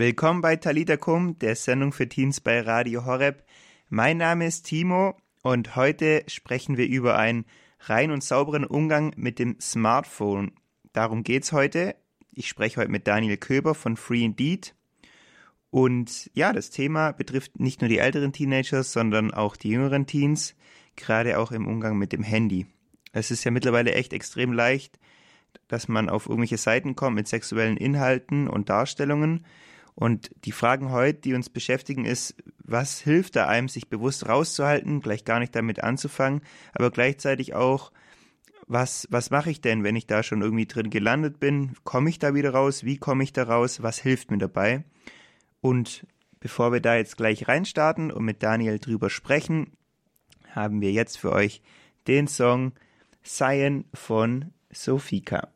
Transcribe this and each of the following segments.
Willkommen bei Talita Kum, der Sendung für Teens bei Radio Horeb. Mein Name ist Timo und heute sprechen wir über einen rein und sauberen Umgang mit dem Smartphone. Darum geht's heute. Ich spreche heute mit Daniel Köber von Free Indeed. Und ja, das Thema betrifft nicht nur die älteren Teenagers, sondern auch die jüngeren Teens, gerade auch im Umgang mit dem Handy. Es ist ja mittlerweile echt extrem leicht, dass man auf irgendwelche Seiten kommt mit sexuellen Inhalten und Darstellungen. Und die Fragen heute, die uns beschäftigen, ist, was hilft da einem, sich bewusst rauszuhalten, gleich gar nicht damit anzufangen, aber gleichzeitig auch, was, was mache ich denn, wenn ich da schon irgendwie drin gelandet bin? Komme ich da wieder raus? Wie komme ich da raus? Was hilft mir dabei? Und bevor wir da jetzt gleich reinstarten und mit Daniel drüber sprechen, haben wir jetzt für euch den Song Cyan von Sofika.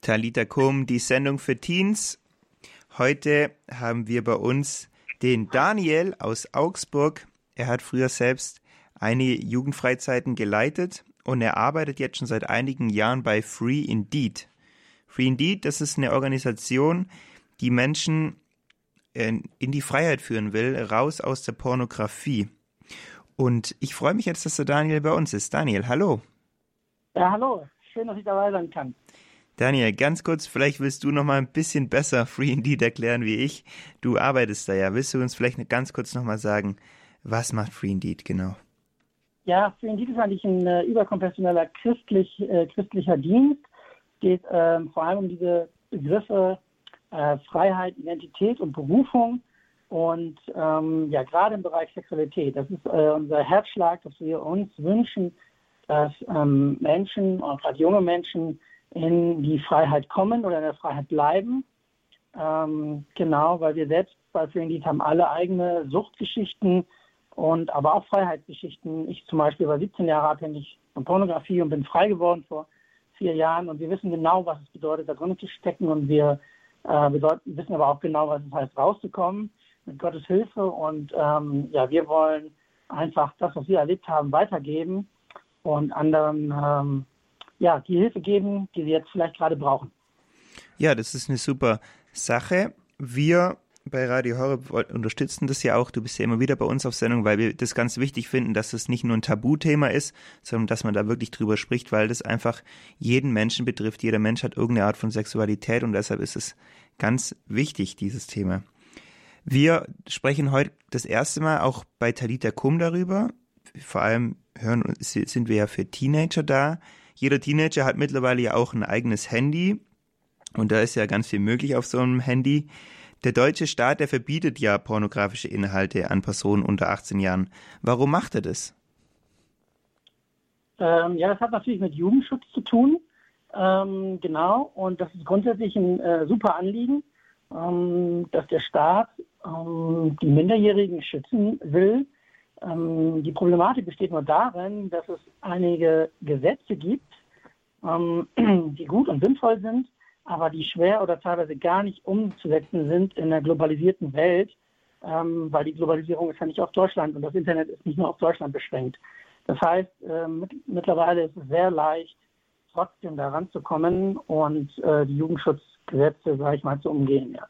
Talita Kum, die Sendung für Teens. Heute haben wir bei uns den Daniel aus Augsburg. Er hat früher selbst einige Jugendfreizeiten geleitet und er arbeitet jetzt schon seit einigen Jahren bei Free Indeed. Free Indeed, das ist eine Organisation, die Menschen in die Freiheit führen will, raus aus der Pornografie. Und ich freue mich jetzt, dass der Daniel bei uns ist. Daniel, hallo. Ja, hallo. Schön, dass ich dabei sein kann. Daniel, ganz kurz, vielleicht willst du noch mal ein bisschen besser Free Indeed erklären wie ich. Du arbeitest da ja. Willst du uns vielleicht ganz kurz noch mal sagen, was macht Free Indeed genau? Ja, Free Indeed ist eigentlich ein äh, überkonfessioneller christlich, äh, christlicher Dienst. Es geht äh, vor allem um diese Begriffe äh, Freiheit, Identität und Berufung. Und ähm, ja, gerade im Bereich Sexualität, das ist äh, unser Herzschlag, dass wir uns wünschen, dass ähm, Menschen, gerade junge Menschen, in die Freiheit kommen oder in der Freiheit bleiben. Ähm, genau, weil wir selbst bei Free haben alle eigene Suchtgeschichten und aber auch Freiheitsgeschichten. Ich zum Beispiel war 17 Jahre abhängig von Pornografie und bin frei geworden vor vier Jahren und wir wissen genau, was es bedeutet, da drin zu stecken und wir, äh, wissen aber auch genau, was es heißt, rauszukommen mit Gottes Hilfe und ähm, ja, wir wollen einfach das, was wir erlebt haben, weitergeben und anderen ähm, ja, die Hilfe geben, die sie jetzt vielleicht gerade brauchen. Ja, das ist eine super Sache. Wir bei Radio Horeb unterstützen das ja auch. Du bist ja immer wieder bei uns auf Sendung, weil wir das ganz wichtig finden, dass es nicht nur ein Tabuthema ist, sondern dass man da wirklich drüber spricht, weil das einfach jeden Menschen betrifft. Jeder Mensch hat irgendeine Art von Sexualität und deshalb ist es ganz wichtig, dieses Thema. Wir sprechen heute das erste Mal auch bei Talita Kum darüber. Vor allem hören, sind wir ja für Teenager da. Jeder Teenager hat mittlerweile ja auch ein eigenes Handy und da ist ja ganz viel möglich auf so einem Handy. Der deutsche Staat, der verbietet ja pornografische Inhalte an Personen unter 18 Jahren. Warum macht er das? Ähm, ja, das hat natürlich mit Jugendschutz zu tun. Ähm, genau, und das ist grundsätzlich ein äh, super Anliegen, ähm, dass der Staat ähm, die Minderjährigen schützen will ähm, die Problematik besteht nur darin, dass es einige Gesetze gibt, ähm, die gut und sinnvoll sind, aber die schwer oder teilweise gar nicht umzusetzen sind in der globalisierten Welt, ähm, weil die Globalisierung ist ja nicht auf Deutschland und das Internet ist nicht nur auf Deutschland beschränkt. Das heißt, äh, mit, mittlerweile ist es sehr leicht, trotzdem daran zu kommen und äh, die Jugendschutzgesetze, sage ich mal, zu umgehen. Ja.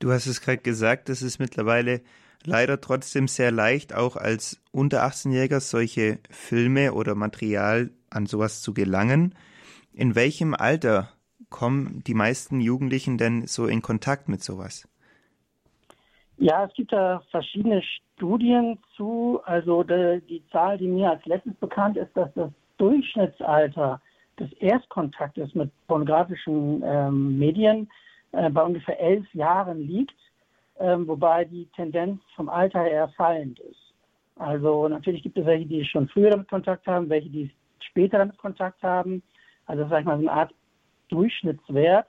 Du hast es gerade gesagt, das ist mittlerweile leider trotzdem sehr leicht, auch als unter 18-Jähriger solche Filme oder Material an sowas zu gelangen. In welchem Alter kommen die meisten Jugendlichen denn so in Kontakt mit sowas? Ja, es gibt da verschiedene Studien zu. Also die, die Zahl, die mir als letztes bekannt ist, dass das Durchschnittsalter des Erstkontaktes mit pornografischen ähm, Medien äh, bei ungefähr elf Jahren liegt wobei die Tendenz vom Alter her fallend ist. Also natürlich gibt es welche, die schon früher damit Kontakt haben, welche, die später damit Kontakt haben. Also sag ich mal, so eine Art Durchschnittswert.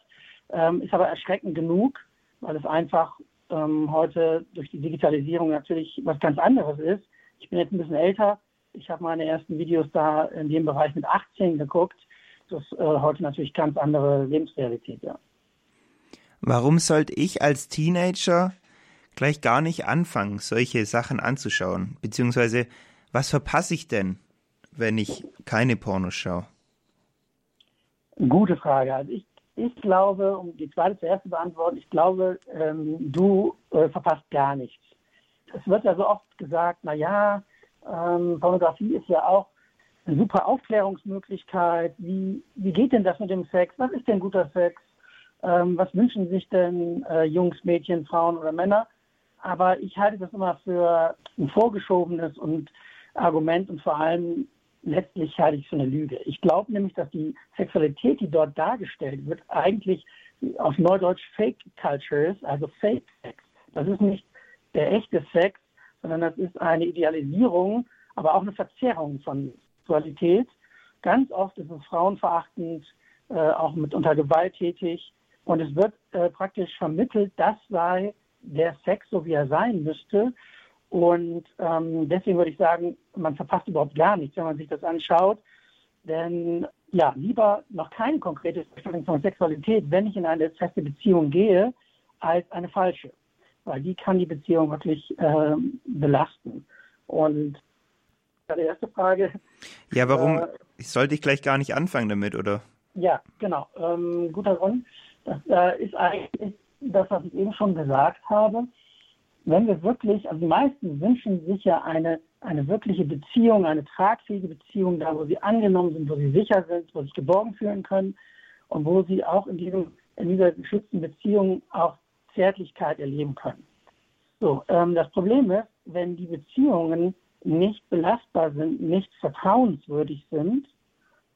Ähm, ist aber erschreckend genug, weil es einfach ähm, heute durch die Digitalisierung natürlich was ganz anderes ist. Ich bin jetzt ein bisschen älter. Ich habe meine ersten Videos da in dem Bereich mit 18 geguckt. Das ist äh, heute natürlich ganz andere Lebensrealität, ja. Warum sollte ich als Teenager gleich gar nicht anfangen, solche Sachen anzuschauen? Beziehungsweise, was verpasse ich denn, wenn ich keine Pornos schaue? Gute Frage. Also ich, ich glaube, um die zweite zuerst zu beantworten, ich glaube, ähm, du äh, verpasst gar nichts. Es wird ja so oft gesagt, na ja, ähm, Pornografie ist ja auch eine super Aufklärungsmöglichkeit. Wie, wie geht denn das mit dem Sex? Was ist denn guter Sex? Ähm, was wünschen sich denn äh, Jungs, Mädchen, Frauen oder Männer? Aber ich halte das immer für ein vorgeschobenes und Argument und vor allem letztlich halte ich es für eine Lüge. Ich glaube nämlich, dass die Sexualität, die dort dargestellt wird, eigentlich auf Neudeutsch Fake Culture ist, also Fake Sex. Das ist nicht der echte Sex, sondern das ist eine Idealisierung, aber auch eine Verzerrung von Sexualität. Ganz oft ist es frauenverachtend, äh, auch mitunter gewalttätig. Und es wird äh, praktisch vermittelt, das sei der Sex, so wie er sein müsste. Und ähm, deswegen würde ich sagen, man verpasst überhaupt gar nichts, wenn man sich das anschaut. Denn ja, lieber noch keine konkrete Vorstellung von Sexualität, wenn ich in eine feste Beziehung gehe, als eine falsche. Weil die kann die Beziehung wirklich äh, belasten. Und die erste Frage. Ja, warum äh, sollte ich gleich gar nicht anfangen damit, oder? Ja, genau. Ähm, guter Grund. Das äh, ist eigentlich das, was ich eben schon gesagt habe wenn wir wirklich, also die meisten wünschen sich ja eine, eine wirkliche Beziehung, eine tragfähige Beziehung, da wo sie angenommen sind, wo sie sicher sind, wo sie sich geborgen fühlen können und wo sie auch in, diesem, in dieser geschützten Beziehung auch Zärtlichkeit erleben können. So, ähm, das Problem ist, wenn die Beziehungen nicht belastbar sind, nicht vertrauenswürdig sind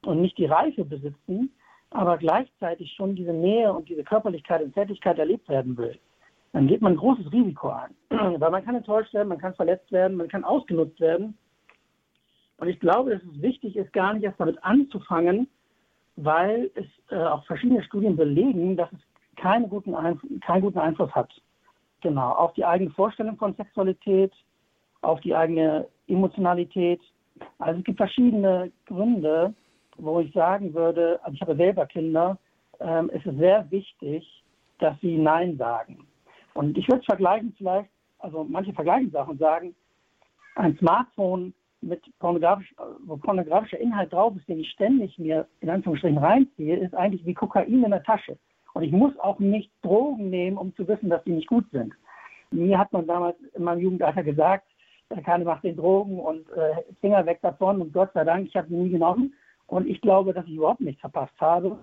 und nicht die Reife besitzen, aber gleichzeitig schon diese Nähe und diese Körperlichkeit und Zärtlichkeit erlebt werden will, dann geht man ein großes Risiko ein. Weil man kann enttäuscht werden, man kann verletzt werden, man kann ausgenutzt werden. Und ich glaube, dass es wichtig ist, gar nicht erst damit anzufangen, weil es äh, auch verschiedene Studien belegen, dass es keinen guten, keinen guten Einfluss hat. Genau, auf die eigene Vorstellung von Sexualität, auf die eigene Emotionalität. Also es gibt verschiedene Gründe, wo ich sagen würde, also ich habe selber Kinder, ähm, es sehr wichtig, dass sie Nein sagen. Und ich würde es vergleichen vielleicht, also manche vergleichen Sachen sagen, ein Smartphone mit pornografisch, wo pornografischer Inhalt drauf ist, den ich ständig mir in Anführungsstrichen reinziehe, ist eigentlich wie Kokain in der Tasche. Und ich muss auch nicht Drogen nehmen, um zu wissen, dass die nicht gut sind. Mir hat man damals in meinem Jugendalter gesagt, keine macht den Drogen und äh, Finger weg davon und Gott sei Dank, ich habe sie nie genommen. Und ich glaube, dass ich überhaupt nichts verpasst habe.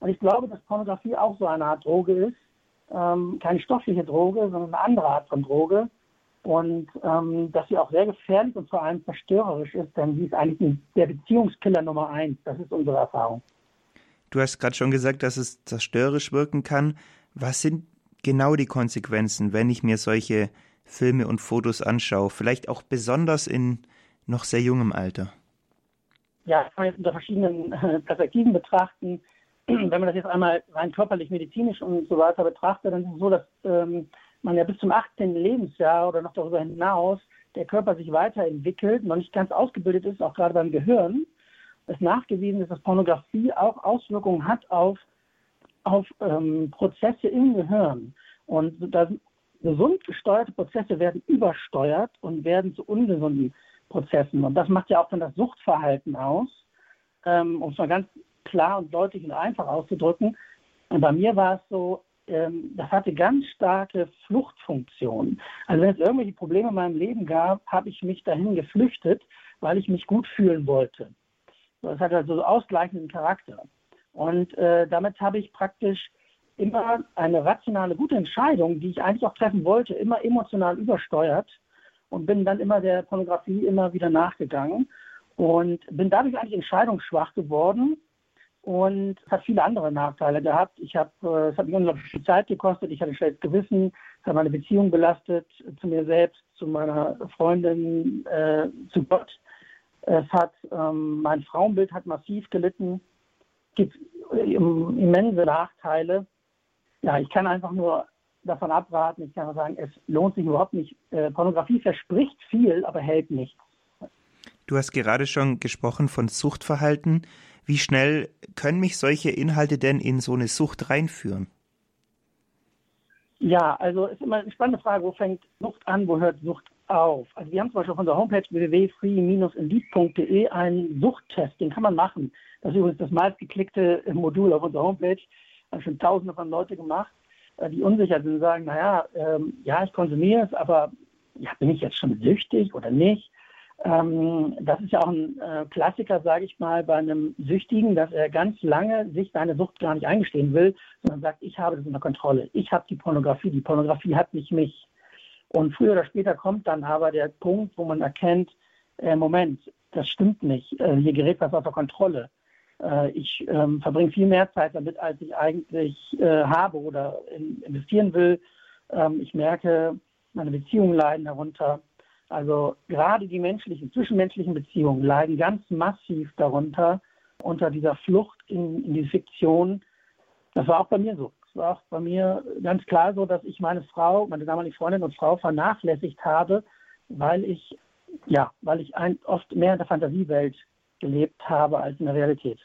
Und ich glaube, dass Pornografie auch so eine Art Droge ist, ähm, keine stoffliche Droge, sondern eine andere Art von Droge. Und ähm, dass sie auch sehr gefährlich und vor allem zerstörerisch ist, denn sie ist eigentlich der Beziehungskiller Nummer eins. Das ist unsere Erfahrung. Du hast gerade schon gesagt, dass es zerstörerisch wirken kann. Was sind genau die Konsequenzen, wenn ich mir solche Filme und Fotos anschaue? Vielleicht auch besonders in noch sehr jungem Alter. Ja, kann man jetzt unter verschiedenen Perspektiven betrachten wenn man das jetzt einmal rein körperlich, medizinisch und so weiter betrachtet, dann ist es so, dass ähm, man ja bis zum 18. Lebensjahr oder noch darüber hinaus der Körper sich weiterentwickelt, noch nicht ganz ausgebildet ist, auch gerade beim Gehirn. Es nachgewiesen ist, dass Pornografie auch Auswirkungen hat auf, auf ähm, Prozesse im Gehirn. Und da gesund gesteuerte Prozesse werden übersteuert und werden zu ungesunden Prozessen. Und das macht ja auch dann das Suchtverhalten aus. Ähm, um es mal ganz klar und deutlich und einfach auszudrücken. Und bei mir war es so, ähm, das hatte ganz starke Fluchtfunktionen. Also wenn es irgendwelche Probleme in meinem Leben gab, habe ich mich dahin geflüchtet, weil ich mich gut fühlen wollte. Das hat also so ausgleichenden Charakter. Und äh, damit habe ich praktisch immer eine rationale, gute Entscheidung, die ich eigentlich auch treffen wollte, immer emotional übersteuert und bin dann immer der Pornografie immer wieder nachgegangen und bin dadurch eigentlich entscheidungsschwach geworden und es hat viele andere Nachteile gehabt. Ich habe, äh, es hat mich unglaublich viel Zeit gekostet. Ich hatte ein schlechtes Gewissen. Es hat meine Beziehung belastet zu mir selbst, zu meiner Freundin, äh, zu Gott. Es hat ähm, mein Frauenbild hat massiv gelitten. Es gibt immense Nachteile. Ja, ich kann einfach nur davon abraten. Ich kann nur sagen, es lohnt sich überhaupt nicht. Äh, Pornografie verspricht viel, aber hält nichts. Du hast gerade schon gesprochen von Suchtverhalten. Wie schnell können mich solche Inhalte denn in so eine Sucht reinführen? Ja, also ist immer eine spannende Frage, wo fängt Sucht an, wo hört Sucht auf? Also wir haben zum Beispiel auf unserer Homepage www.free-indeed.de einen Suchttest, den kann man machen. Das ist übrigens das meistgeklickte Modul auf unserer Homepage. Da haben schon tausende von Leute gemacht, die unsicher sind und sagen, naja, ähm, ja, ich konsumiere es, aber ja, bin ich jetzt schon süchtig oder nicht? Ähm, das ist ja auch ein äh, Klassiker, sage ich mal, bei einem Süchtigen, dass er ganz lange sich seine Sucht gar nicht eingestehen will, sondern sagt, ich habe das unter Kontrolle. Ich habe die Pornografie, die Pornografie hat nicht mich. Und früher oder später kommt dann aber der Punkt, wo man erkennt, äh, Moment, das stimmt nicht. Äh, hier gerät was außer Kontrolle. Äh, ich ähm, verbringe viel mehr Zeit damit, als ich eigentlich äh, habe oder in, investieren will. Ähm, ich merke, meine Beziehungen leiden darunter also gerade die menschlichen, zwischenmenschlichen Beziehungen leiden ganz massiv darunter, unter dieser Flucht in, in die Fiktion. Das war auch bei mir so. Es war auch bei mir ganz klar so, dass ich meine Frau, meine damalige Freundin und Frau vernachlässigt habe, weil ich, ja, weil ich ein, oft mehr in der Fantasiewelt gelebt habe als in der Realität.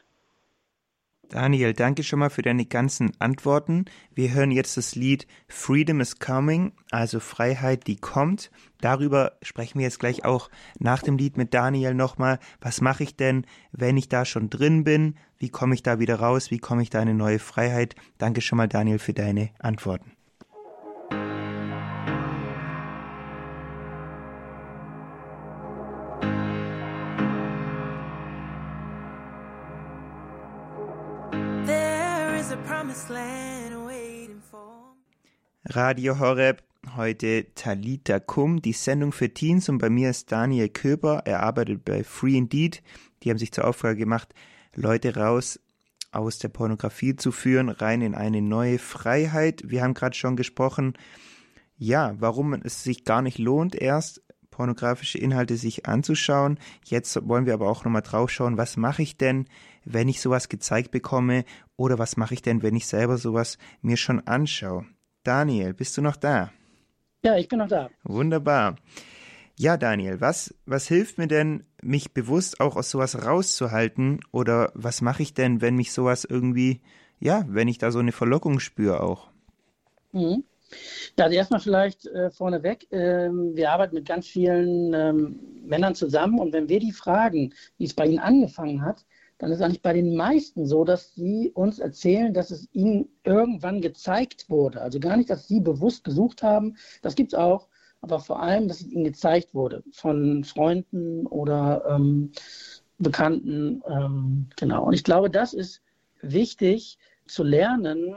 Daniel, danke schon mal für deine ganzen Antworten. Wir hören jetzt das Lied Freedom is Coming, also Freiheit, die kommt. Darüber sprechen wir jetzt gleich auch nach dem Lied mit Daniel nochmal. Was mache ich denn, wenn ich da schon drin bin? Wie komme ich da wieder raus? Wie komme ich da in eine neue Freiheit? Danke schon mal, Daniel, für deine Antworten. Radio Horeb, heute Talita Kum, die Sendung für Teens und bei mir ist Daniel Köber, er arbeitet bei Free Indeed. Die haben sich zur Aufgabe gemacht, Leute raus aus der Pornografie zu führen, rein in eine neue Freiheit. Wir haben gerade schon gesprochen, ja, warum es sich gar nicht lohnt, erst pornografische Inhalte sich anzuschauen. Jetzt wollen wir aber auch nochmal drauf schauen, was mache ich denn, wenn ich sowas gezeigt bekomme oder was mache ich denn, wenn ich selber sowas mir schon anschaue. Daniel, bist du noch da? Ja, ich bin noch da. Wunderbar. Ja, Daniel, was, was hilft mir denn, mich bewusst auch aus sowas rauszuhalten? Oder was mache ich denn, wenn mich sowas irgendwie, ja, wenn ich da so eine Verlockung spüre auch? Mhm. Ja, also erstmal vielleicht äh, vorneweg. Ähm, wir arbeiten mit ganz vielen ähm, Männern zusammen und wenn wir die fragen, wie es bei ihnen angefangen hat, dann ist eigentlich bei den meisten so, dass sie uns erzählen, dass es ihnen irgendwann gezeigt wurde. Also gar nicht, dass sie bewusst gesucht haben, das gibt es auch, aber vor allem, dass es ihnen gezeigt wurde von Freunden oder ähm, Bekannten. Ähm, genau. Und ich glaube, das ist wichtig zu lernen,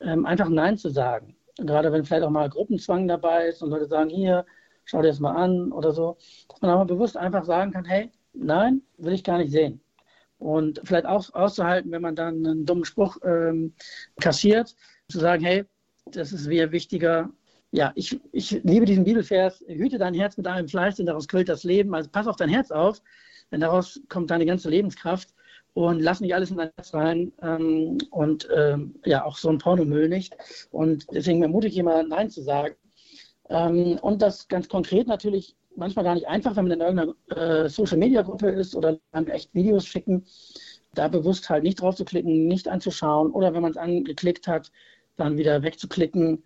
ähm, einfach Nein zu sagen. Gerade wenn vielleicht auch mal Gruppenzwang dabei ist und Leute sagen, hier, schau dir das mal an oder so, dass man aber bewusst einfach sagen kann, hey, nein, will ich gar nicht sehen und vielleicht auch auszuhalten, wenn man dann einen dummen Spruch ähm, kassiert, zu sagen, hey, das ist mir wichtiger. Ja, ich, ich liebe diesen Bibelvers, hüte dein Herz mit allem Fleiß, denn daraus quillt das Leben. Also pass auf dein Herz auf, denn daraus kommt deine ganze Lebenskraft und lass nicht alles in dein Herz rein ähm, und ähm, ja, auch so ein Pornomüll nicht. Und deswegen ermutige ich immer, Nein zu sagen. Ähm, und das ganz konkret natürlich manchmal gar nicht einfach, wenn man in irgendeiner äh, Social-Media-Gruppe ist oder dann echt Videos schicken, da bewusst halt nicht drauf zu klicken, nicht anzuschauen oder wenn man es angeklickt hat, dann wieder wegzuklicken.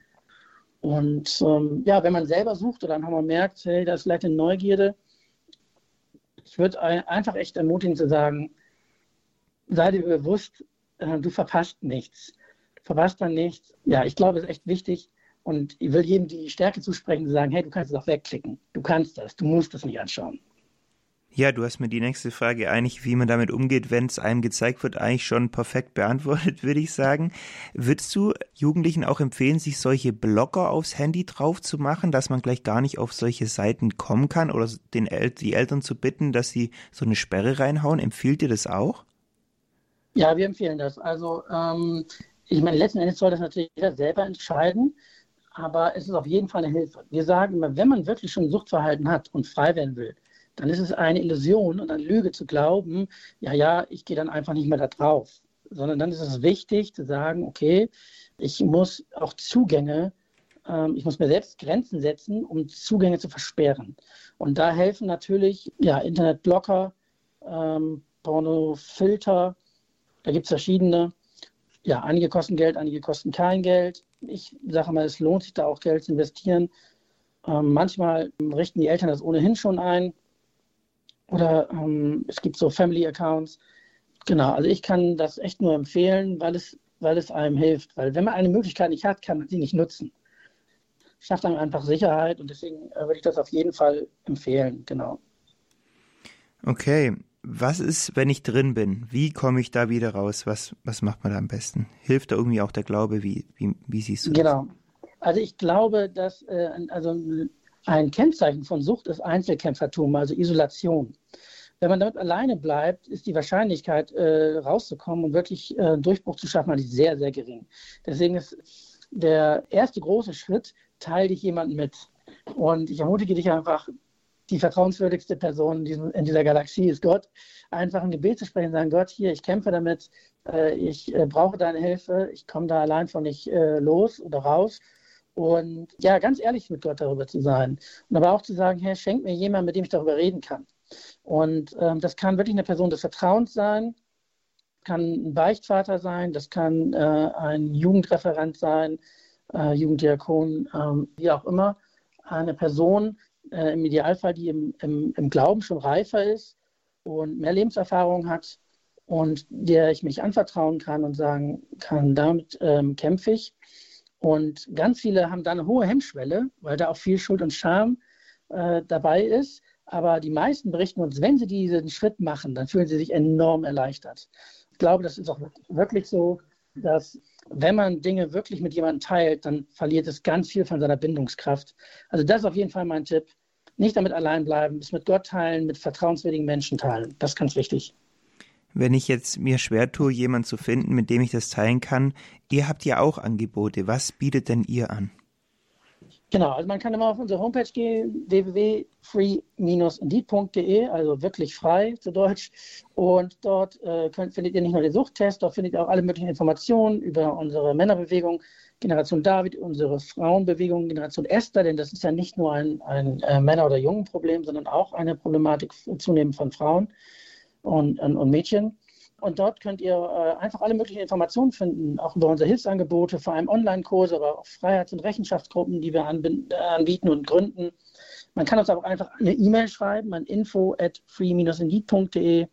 Und ähm, ja, wenn man selber sucht oder dann merkt, hey, da ist vielleicht eine Neugierde, ich würde einfach echt ermutigen zu sagen, sei dir bewusst, äh, du verpasst nichts. Du verpasst dann nichts. Ja, ich glaube, es ist echt wichtig, und ich will jedem die Stärke zusprechen, zu sagen, hey, du kannst es auch wegklicken. Du kannst das, du musst das nicht anschauen. Ja, du hast mir die nächste Frage eigentlich, wie man damit umgeht, wenn es einem gezeigt wird, eigentlich schon perfekt beantwortet, würde ich sagen. Würdest du Jugendlichen auch empfehlen, sich solche Blocker aufs Handy drauf zu machen, dass man gleich gar nicht auf solche Seiten kommen kann oder den El die Eltern zu bitten, dass sie so eine Sperre reinhauen? Empfiehlt dir das auch? Ja, wir empfehlen das. Also ähm, ich meine, letzten Endes soll das natürlich jeder selber entscheiden aber es ist auf jeden Fall eine Hilfe. Wir sagen immer, wenn man wirklich schon Suchtverhalten hat und frei werden will, dann ist es eine Illusion und eine Lüge zu glauben, ja, ja, ich gehe dann einfach nicht mehr da drauf. Sondern dann ist es wichtig zu sagen, okay, ich muss auch Zugänge, ähm, ich muss mir selbst Grenzen setzen, um Zugänge zu versperren. Und da helfen natürlich ja, Internetblocker, ähm, Pornofilter, da gibt es verschiedene. Ja, einige kosten Geld, einige kosten kein Geld. Ich sage mal, es lohnt sich da auch Geld zu investieren. Ähm, manchmal richten die Eltern das ohnehin schon ein. Oder ähm, es gibt so Family Accounts. Genau, also ich kann das echt nur empfehlen, weil es, weil es einem hilft. Weil wenn man eine Möglichkeit nicht hat, kann man sie nicht nutzen. Schafft einem einfach Sicherheit und deswegen äh, würde ich das auf jeden Fall empfehlen, genau. Okay, was ist, wenn ich drin bin? Wie komme ich da wieder raus? Was, was macht man da am besten? Hilft da irgendwie auch der Glaube? Wie, wie, wie siehst du das? Genau. Also ich glaube, dass äh, also ein Kennzeichen von Sucht ist Einzelkämpfertum, also Isolation. Wenn man damit alleine bleibt, ist die Wahrscheinlichkeit, äh, rauszukommen und wirklich äh, Durchbruch zu schaffen, sehr, sehr gering. Deswegen ist der erste große Schritt, teile dich jemanden mit. Und ich ermutige dich einfach, die vertrauenswürdigste Person in, diesem, in, dieser Galaxie ist Gott. Einfach ein Gebet zu sprechen, sagen, Gott, hier, ich kämpfe damit, äh, ich äh, brauche deine Hilfe, ich komme da allein von nicht äh, los oder raus. Und ja, ganz ehrlich mit Gott darüber zu sein. Und aber auch zu sagen, Herr, schenk mir jemanden, mit dem ich darüber reden kann. Und ähm, das kann wirklich eine Person des Vertrauens sein, kann ein Beichtvater sein, das kann äh, ein Jugendreferent sein, äh, Jugenddiakon, ähm, wie auch immer. Eine Person, äh, im Idealfall, die im, im, im Glauben schon reifer ist und mehr Lebenserfahrung hat und der ich mich anvertrauen kann und sagen kann, damit ähm, kämpfe ich. Und ganz viele haben da eine hohe Hemmschwelle, weil da auch viel Schuld und Scham äh, dabei ist. Aber die meisten berichten uns, wenn sie diesen Schritt machen, dann fühlen sie sich enorm erleichtert. Ich glaube, das ist auch wirklich so, dass wenn man Dinge wirklich mit jemandem teilt, dann verliert es ganz viel von seiner Bindungskraft. Also das ist auf jeden Fall mein Tipp. Nicht damit allein bleiben, es mit Gott teilen, mit vertrauenswürdigen Menschen teilen. Das ist ganz wichtig. Wenn ich jetzt mir schwer tue, jemanden zu finden, mit dem ich das teilen kann, ihr habt ja auch Angebote. Was bietet denn ihr an? Genau, also man kann immer auf unsere Homepage gehen, www.free-indeed.de, also wirklich frei zu Deutsch. Und dort äh, könnt, findet ihr nicht nur den Suchttest, dort findet ihr auch alle möglichen Informationen über unsere Männerbewegung, Generation David, unsere Frauenbewegung, Generation Esther, denn das ist ja nicht nur ein, ein äh, Männer- oder Jungenproblem, sondern auch eine Problematik zunehmend von Frauen und, und, und Mädchen. Und dort könnt ihr äh, einfach alle möglichen Informationen finden, auch über unsere Hilfsangebote, vor allem Online-Kurse, aber auch Freiheits- und Rechenschaftsgruppen, die wir äh, anbieten und gründen. Man kann uns aber auch einfach eine E-Mail schreiben an info at free-indeed.de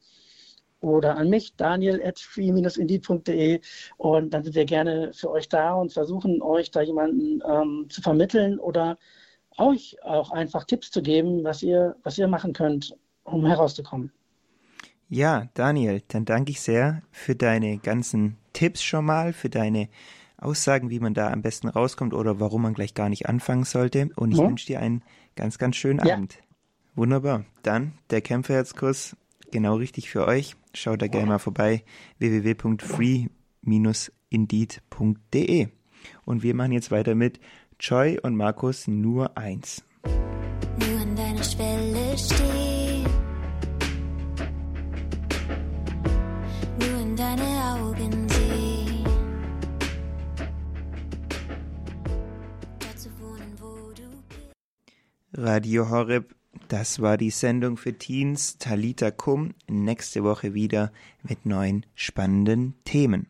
oder an mich, daniel at free-indeed.de und dann sind wir gerne für euch da und versuchen euch da jemanden ähm, zu vermitteln oder euch auch einfach Tipps zu geben, was ihr, was ihr machen könnt, um herauszukommen. Ja, Daniel, dann danke ich sehr für deine ganzen Tipps schon mal, für deine Aussagen, wie man da am besten rauskommt oder warum man gleich gar nicht anfangen sollte. Und ich ja. wünsche dir einen ganz, ganz schönen ja. Abend. Wunderbar. Dann der Kämpferherzkurs, genau richtig für euch. Schaut da gerne mal vorbei. www.free-indeed.de. Und wir machen jetzt weiter mit Joy und Markus nur eins. Radio Horeb, das war die Sendung für Teens Talita Kum. Nächste Woche wieder mit neuen spannenden Themen.